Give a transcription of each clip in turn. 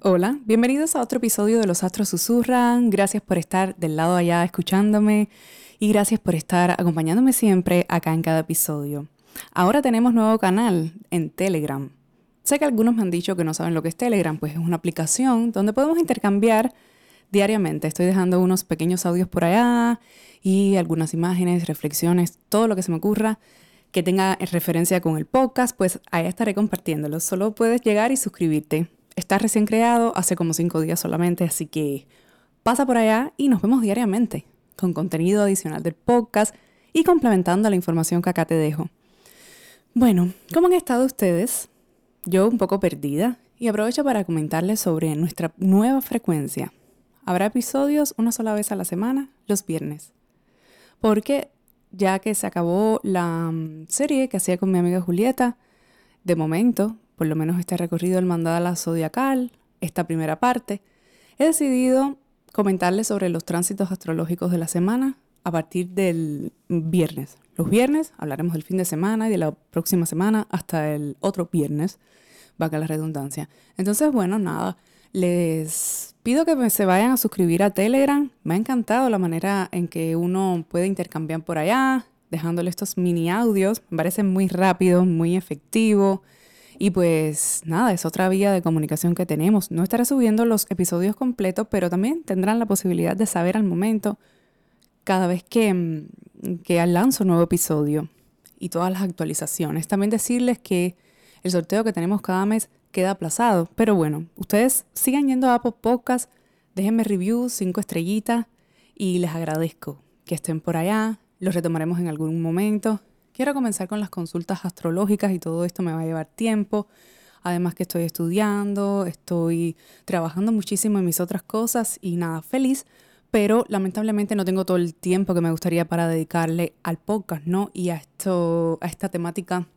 Hola, bienvenidos a otro episodio de Los Astros Susurran. Gracias por estar del lado allá escuchándome y gracias por estar acompañándome siempre acá en cada episodio. Ahora tenemos nuevo canal en Telegram. Sé que algunos me han dicho que no saben lo que es Telegram, pues es una aplicación donde podemos intercambiar diariamente. Estoy dejando unos pequeños audios por allá y algunas imágenes, reflexiones, todo lo que se me ocurra que tenga referencia con el podcast, pues ahí estaré compartiéndolo. Solo puedes llegar y suscribirte. Está recién creado, hace como cinco días solamente, así que pasa por allá y nos vemos diariamente con contenido adicional del podcast y complementando la información que acá te dejo. Bueno, ¿cómo han estado ustedes? Yo un poco perdida y aprovecho para comentarles sobre nuestra nueva frecuencia. Habrá episodios una sola vez a la semana, los viernes. Porque ya que se acabó la mm, serie que hacía con mi amiga Julieta, de momento por lo menos este recorrido del mandala zodiacal, esta primera parte, he decidido comentarles sobre los tránsitos astrológicos de la semana a partir del viernes. Los viernes hablaremos del fin de semana y de la próxima semana hasta el otro viernes, vaga la redundancia. Entonces, bueno, nada, les pido que se vayan a suscribir a Telegram. Me ha encantado la manera en que uno puede intercambiar por allá, dejándole estos mini audios. Me parece muy rápido, muy efectivo. Y pues nada, es otra vía de comunicación que tenemos. No estaré subiendo los episodios completos, pero también tendrán la posibilidad de saber al momento cada vez que, mm, que lanzo un nuevo episodio y todas las actualizaciones. También decirles que el sorteo que tenemos cada mes queda aplazado. Pero bueno, ustedes sigan yendo a Apple Podcast, déjenme reviews, cinco estrellitas y les agradezco que estén por allá. Los retomaremos en algún momento. Quiero comenzar con las consultas astrológicas y todo esto me va a llevar tiempo. Además que estoy estudiando, estoy trabajando muchísimo en mis otras cosas y nada, feliz, pero lamentablemente no tengo todo el tiempo que me gustaría para dedicarle al podcast, ¿no? Y a esto, a esta temática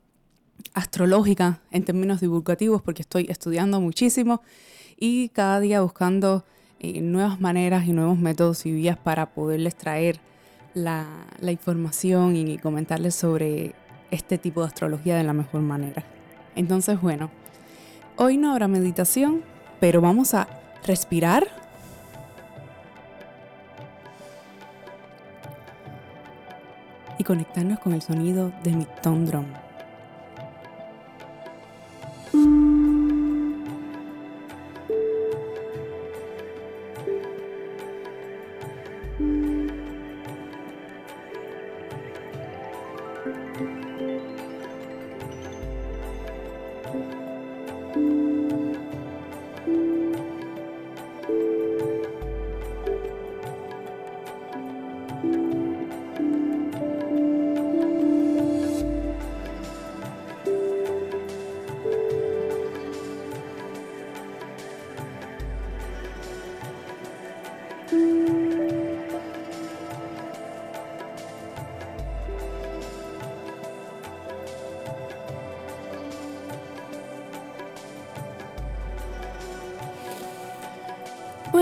astrológica en términos divulgativos, porque estoy estudiando muchísimo y cada día buscando eh, nuevas maneras y nuevos métodos y vías para poderles traer la, información y comentarles sobre este tipo de astrología de la mejor manera. Entonces, bueno, hoy no habrá meditación, pero vamos a respirar. Y conectarnos con el sonido de mi tone drum.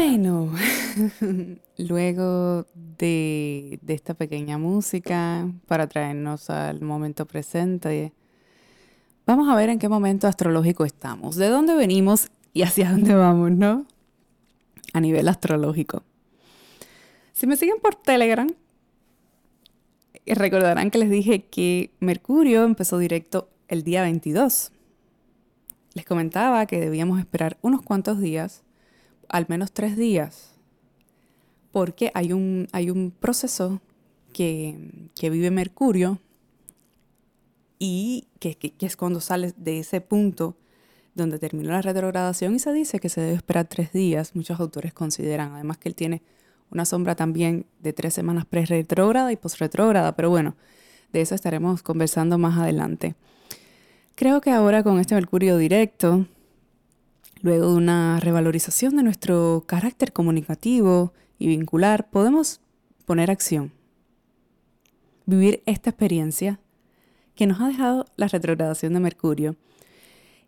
Bueno, luego de, esta pequeña música para traernos al momento presente, vamos a ver en qué momento astrológico estamos, de dónde venimos y hacia dónde vamos, ¿no? A nivel astrológico. Si me siguen por Telegram, recordarán que les dije que Mercurio empezó directo el día 22. Les comentaba que debíamos esperar unos cuantos días al menos tres días, porque hay un, hay un proceso que, vive Mercurio y que, que, es cuando sale de ese punto donde terminó la retrogradación y se dice que se debe esperar tres días. Muchos autores consideran, además que él tiene una sombra también de tres semanas pre-retrógrada y post-retrógrada, pero bueno, de eso estaremos conversando más adelante. Creo que ahora con este Mercurio directo, luego de una revalorización de nuestro carácter comunicativo y vincular, podemos poner acción. Vivir esta experiencia que nos ha dejado la retrogradación de Mercurio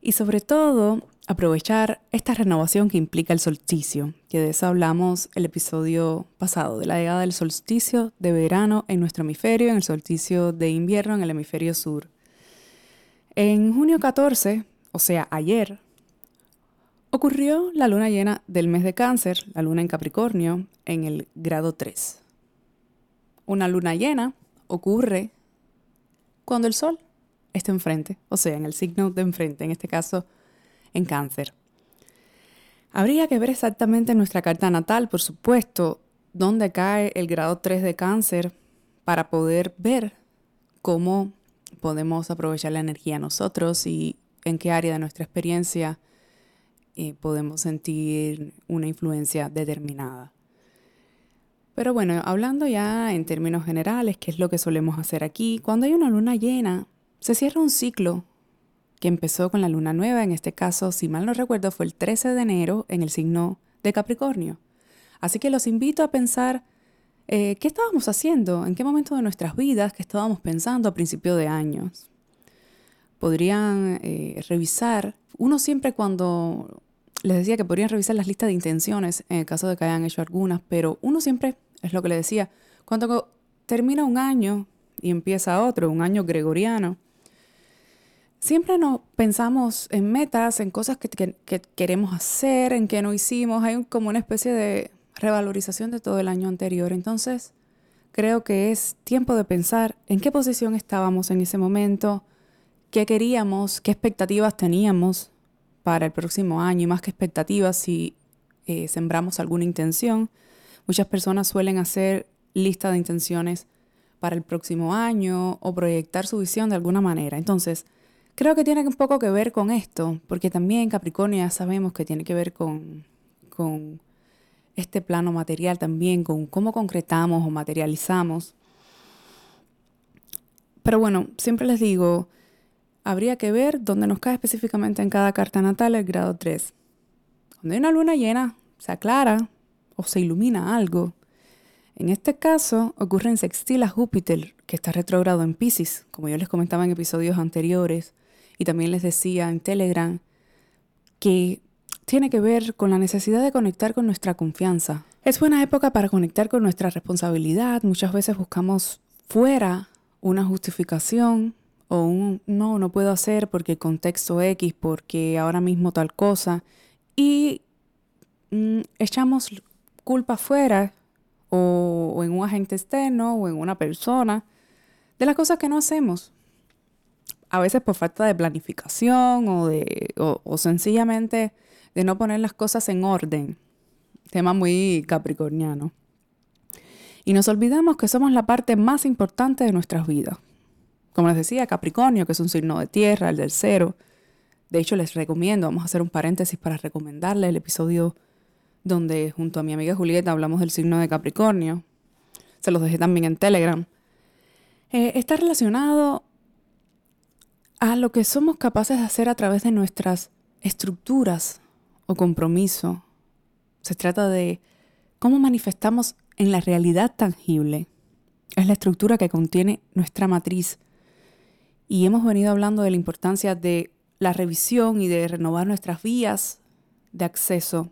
y sobre todo aprovechar esta renovación que implica el solsticio, que de eso hablamos el episodio pasado, de la llegada del solsticio de verano en nuestro hemisferio, en el solsticio de invierno en el hemisferio sur. En junio 14, o sea, ayer, ocurrió la luna llena del mes de cáncer, la luna en Capricornio, en el grado 3. Una luna llena ocurre cuando el sol está enfrente, o sea, en el signo de enfrente, en este caso en cáncer. Habría que ver exactamente en nuestra carta natal, por supuesto, dónde cae el grado 3 de cáncer para poder ver cómo podemos aprovechar la energía nosotros y en qué área de nuestra experiencia eh, podemos sentir una influencia determinada. Pero bueno, hablando ya en términos generales, ¿qué es lo que solemos hacer aquí? Cuando hay una luna llena, se cierra un ciclo que empezó con la luna nueva, en este caso, si mal no recuerdo, fue el 13 de enero en el signo de Capricornio. Así que los invito a pensar eh, qué estábamos haciendo, en qué momento de nuestras vidas, qué estábamos pensando a principio de años. Podrían eh, revisar, uno siempre cuando les decía que podrían revisar las listas de intenciones en el caso de que hayan hecho algunas, pero uno siempre, es lo que le decía, cuando termina un año y empieza otro, un año gregoriano, siempre nos pensamos en metas, en cosas que, queremos hacer, en que no hicimos. Hay como una especie de revalorización de todo el año anterior. Entonces, creo que es tiempo de pensar en qué posición estábamos en ese momento, qué queríamos, qué expectativas teníamos para el próximo año y más que expectativas si eh, sembramos alguna intención. Muchas personas suelen hacer lista de intenciones para el próximo año o proyectar su visión de alguna manera. Entonces, Creo que tiene un poco que ver con esto, porque también Capricornio ya sabemos que tiene que ver con, con este plano material también, con cómo concretamos o materializamos. Pero bueno, siempre les digo, habría que ver dónde nos cae específicamente en cada carta natal el grado 3. Cuando hay una luna llena, se aclara o se ilumina algo. En este caso ocurre en sextil a Júpiter, que está retrogrado en Pisces, como yo les comentaba en episodios anteriores y también les decía en Telegram que tiene que ver con la necesidad de conectar con nuestra confianza. Es buena época para conectar con nuestra responsabilidad. Muchas veces buscamos fuera una justificación o un no, no puedo hacer porque contexto X, porque ahora mismo tal cosa. Y mm, echamos culpa fuera o, o en un agente externo o en una persona de las cosas que no hacemos a veces por falta de planificación o, de, o, sencillamente de no poner las cosas en orden. Tema muy capricorniano. Y nos olvidamos que somos la parte más importante de nuestras vidas. Como les decía, Capricornio, que es un signo de tierra, el del cero. De hecho, les recomiendo, vamos a hacer un paréntesis para recomendarle el episodio donde junto a mi amiga Julieta hablamos del signo de Capricornio. Se los dejé también en Telegram. Eh, está relacionado a lo que somos capaces de hacer a través de nuestras estructuras o compromiso. Se trata de cómo manifestamos en la realidad tangible. Es la estructura que contiene nuestra matriz. Y hemos venido hablando de la importancia de la revisión y de renovar nuestras vías de acceso.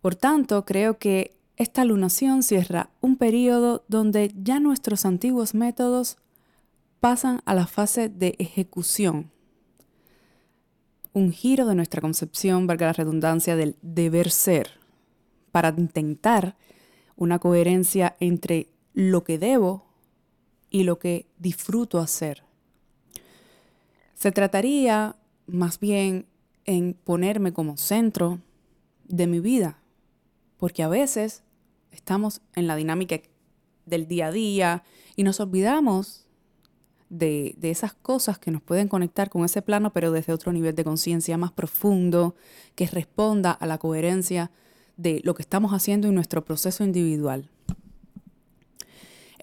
Por tanto, creo que esta lunación cierra un periodo donde ya nuestros antiguos métodos pasan a la fase de ejecución. Un giro de nuestra concepción, valga la redundancia, del deber ser, para intentar una coherencia entre lo que debo y lo que disfruto hacer. Se trataría más bien en ponerme como centro de mi vida, porque a veces estamos en la dinámica del día a día y nos olvidamos de, esas cosas que nos pueden conectar con ese plano, pero desde otro nivel de conciencia más profundo, que responda a la coherencia de lo que estamos haciendo en nuestro proceso individual.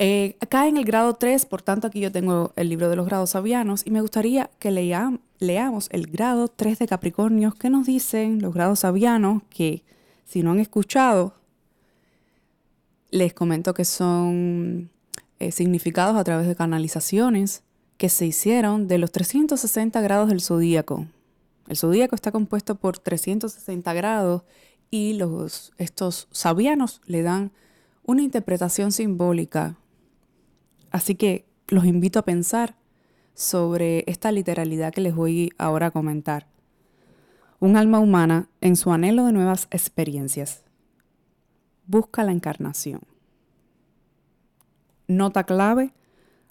Eh, acá en el grado 3, por tanto aquí yo tengo el libro de los grados sabianos y me gustaría que leamos el grado 3 de Capricornio que nos dicen los grados sabianos que si no han escuchado, les comento que son eh, significados a través de canalizaciones que se hicieron de los 360 grados del zodíaco. El zodíaco está compuesto por 360 grados y los, estos sabianos le dan una interpretación simbólica Así que los invito a pensar sobre esta literalidad que les voy ahora a comentar. Un alma humana en su anhelo de nuevas experiencias busca la encarnación. Nota clave,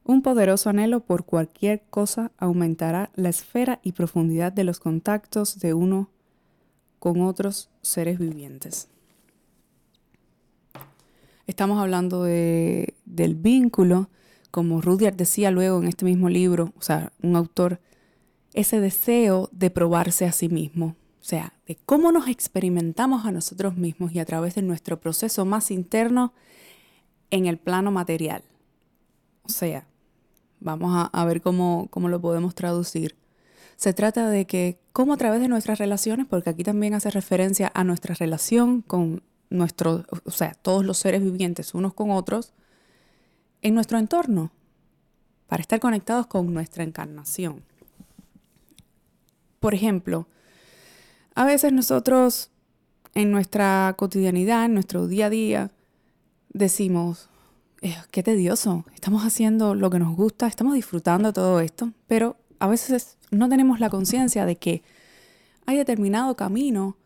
un poderoso anhelo por cualquier cosa aumentará la esfera y profundidad de los contactos de uno con otros seres vivientes. Estamos hablando de, del vínculo como Rudyard decía luego en este mismo libro, o sea, un autor, ese deseo de probarse a sí mismo, o sea, de cómo nos experimentamos a nosotros mismos y a través de nuestro proceso más interno en el plano material. O sea, vamos a, ver cómo, cómo lo podemos traducir. Se trata de que, cómo a través de nuestras relaciones, porque aquí también hace referencia a nuestra relación con nuestros, o sea, todos los seres vivientes unos con otros, en nuestro entorno para estar conectados con nuestra encarnación. Por ejemplo, a veces nosotros en nuestra cotidianidad, en nuestro día a día, decimos, eh, qué tedioso, estamos haciendo lo que nos gusta, estamos disfrutando todo esto, pero a veces no tenemos la conciencia de que hay determinado camino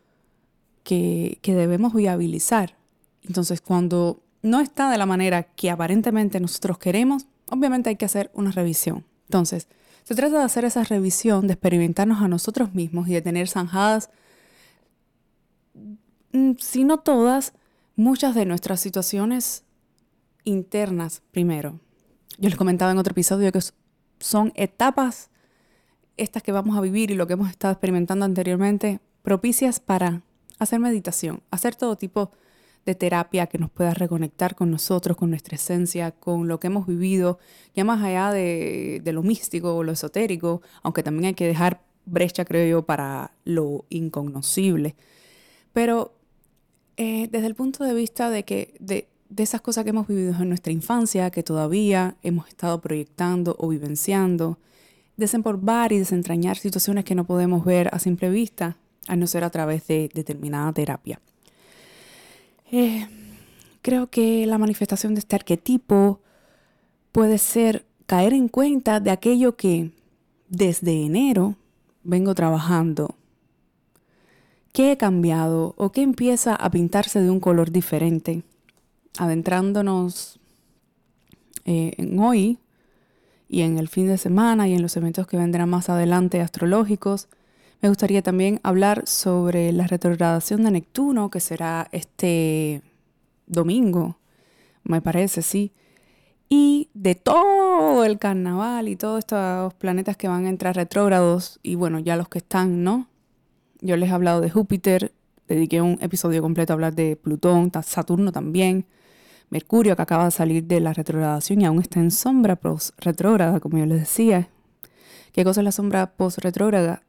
que, que debemos viabilizar. Entonces, cuando no está de la manera que aparentemente nosotros queremos, obviamente hay que hacer una revisión. Entonces, se trata de hacer esa revisión, de experimentarnos a nosotros mismos y de tener zanjadas, mm, si no todas, muchas de nuestras situaciones internas primero. Yo les comentaba en otro episodio que son etapas estas que vamos a vivir y lo que hemos estado experimentando anteriormente, propicias para hacer meditación, hacer todo tipo de de terapia que nos pueda reconectar con nosotros, con nuestra esencia, con lo que hemos vivido, ya más allá de, lo místico o lo esotérico, aunque también hay que dejar brecha, creo yo, para lo incognoscible. Pero eh, desde el punto de vista de que de, esas cosas que hemos vivido en nuestra infancia, que todavía hemos estado proyectando o vivenciando, desempolvar y desentrañar situaciones que no podemos ver a simple vista, a no ser a través de determinada terapia. Eh, creo que la manifestación de este arquetipo puede ser caer en cuenta de aquello que desde enero vengo trabajando. ¿Qué he cambiado o qué empieza a pintarse de un color diferente? Adentrándonos eh, en hoy y en el fin de semana y en los eventos que vendrán más adelante astrológicos, me gustaría también hablar sobre la retrogradación de Neptuno, que será este domingo, me parece, sí. Y de todo el carnaval y todos estos planetas que van a entrar retrógrados, y bueno, ya los que están, ¿no? Yo les he hablado de Júpiter, dediqué un episodio completo a hablar de Plutón, Saturno también, Mercurio que acaba de salir de la retrogradación y aún está en sombra post-retrógrada, como yo les decía. ¿Qué cosa es la sombra post-retrógrada?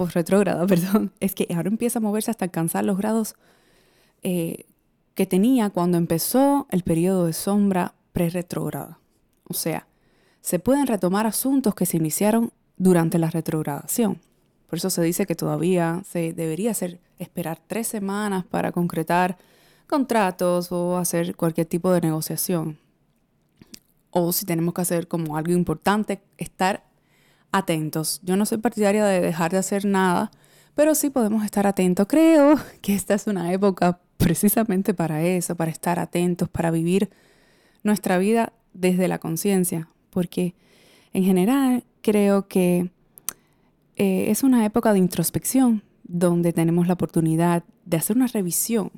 Post-retrógrada, perdón, es que ahora empieza a moverse hasta alcanzar los grados eh, que tenía cuando empezó el periodo de sombra pre-retrógrada. O sea, se pueden retomar asuntos que se iniciaron durante la retrogradación. Por eso se dice que todavía se debería hacer, esperar tres semanas para concretar contratos o hacer cualquier tipo de negociación. O si tenemos que hacer como algo importante, estar atentos. Yo no soy partidaria de dejar de hacer nada, pero sí podemos estar atentos. Creo que esta es una época precisamente para eso, para estar atentos, para vivir nuestra vida desde la conciencia, porque en general creo que eh, es una época de introspección donde tenemos la oportunidad de hacer una revisión.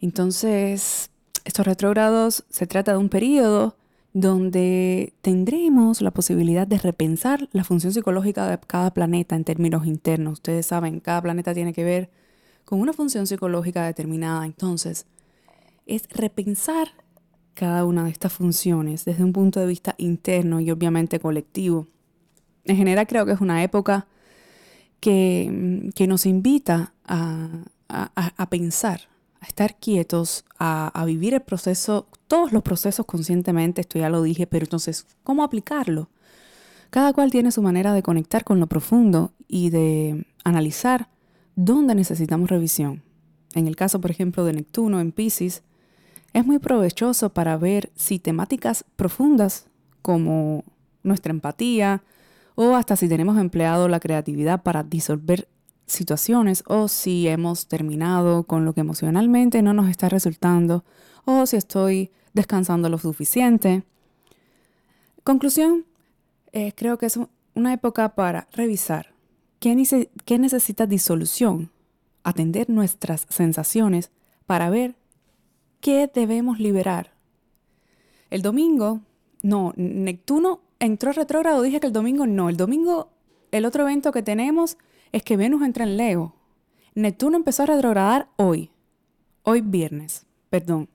Entonces, Estos retrógrados se trata de un periodo donde tendremos la posibilidad de repensar la función psicológica de cada planeta en términos internos. Ustedes saben, cada planeta tiene que ver con una función psicológica determinada. Entonces, es repensar cada una de estas funciones desde un punto de vista interno y obviamente colectivo. En general creo que es una época que, nos invita a pensar a estar quietos, a, vivir el proceso, todos los procesos conscientemente, esto ya lo dije, pero entonces, ¿cómo aplicarlo? Cada cual tiene su manera de conectar con lo profundo y de analizar dónde necesitamos revisión. En el caso, por ejemplo, de Neptuno en Pisces, es muy provechoso para ver si temáticas profundas como nuestra empatía o hasta si tenemos empleado la creatividad para disolver situaciones o si hemos terminado con lo que emocionalmente no nos está resultando o si estoy descansando lo suficiente. Conclusión, eh, creo que es una época para revisar qué, qué necesita disolución, atender nuestras sensaciones para ver qué debemos liberar. El domingo, no, Neptuno entró retrógrado, dije que el domingo no, el domingo el otro evento que tenemos es que Venus entra en Leo. Neptuno empezó a retrogradar hoy, hoy viernes, perdón.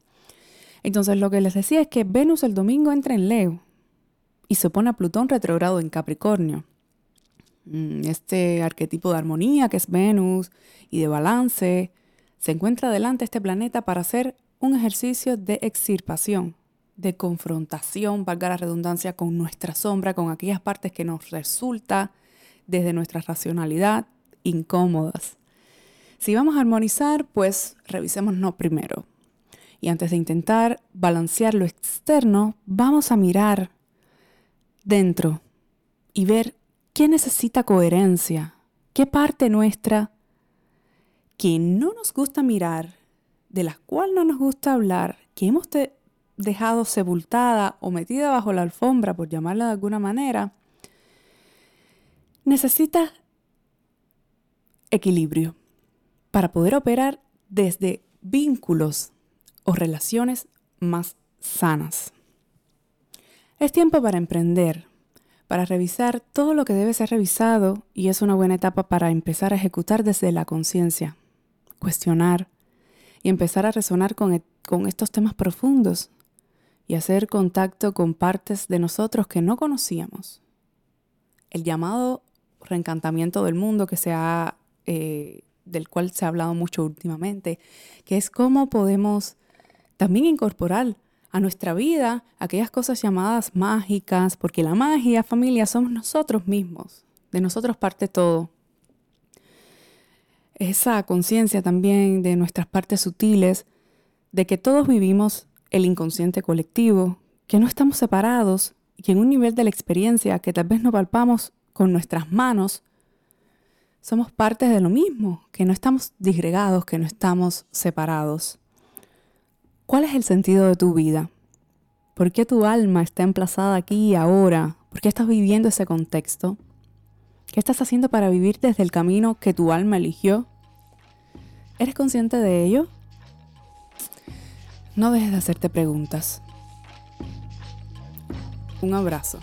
Entonces lo que les decía es que Venus el domingo entra en Leo y se pone a Plutón retrogrado en Capricornio. Mm, este arquetipo de armonía que es Venus y de balance, se encuentra delante este planeta para hacer un ejercicio de extirpación, de confrontación, valga la redundancia, con nuestra sombra, con aquellas partes que nos resulta desde nuestra racionalidad incómodas. Si vamos a armonizar, pues revisémonos primero. Y antes de intentar balancear lo externo, vamos a mirar dentro y ver qué necesita coherencia, qué parte nuestra que no nos gusta mirar, de la cual no nos gusta hablar, que hemos dejado sepultada o metida bajo la alfombra, por llamarla de alguna manera, necesita equilibrio para poder operar desde vínculos o relaciones más sanas. Es tiempo para emprender, para revisar todo lo que debe ser revisado y es una buena etapa para empezar a ejecutar desde la conciencia, cuestionar y empezar a resonar con, e, con estos temas profundos y hacer contacto con partes de nosotros que no conocíamos. El llamado reencantamiento del mundo que se ha, eh, del cual se ha hablado mucho últimamente, que es cómo podemos también incorporar a nuestra vida aquellas cosas llamadas mágicas, porque la magia, familia, somos nosotros mismos, de nosotros parte todo. Esa conciencia también de nuestras partes sutiles, de que todos vivimos el inconsciente colectivo, que no estamos separados y que en un nivel de la experiencia que tal vez no palpamos con nuestras manos, somos partes de lo mismo, que no estamos disgregados, que no estamos separados. ¿Cuál es el sentido de tu vida? ¿Por qué tu alma está emplazada aquí y ahora? ¿Por qué estás viviendo ese contexto? ¿Qué estás haciendo para vivir desde el camino que tu alma eligió? ¿Eres consciente de ello? No dejes de hacerte preguntas. Un abrazo.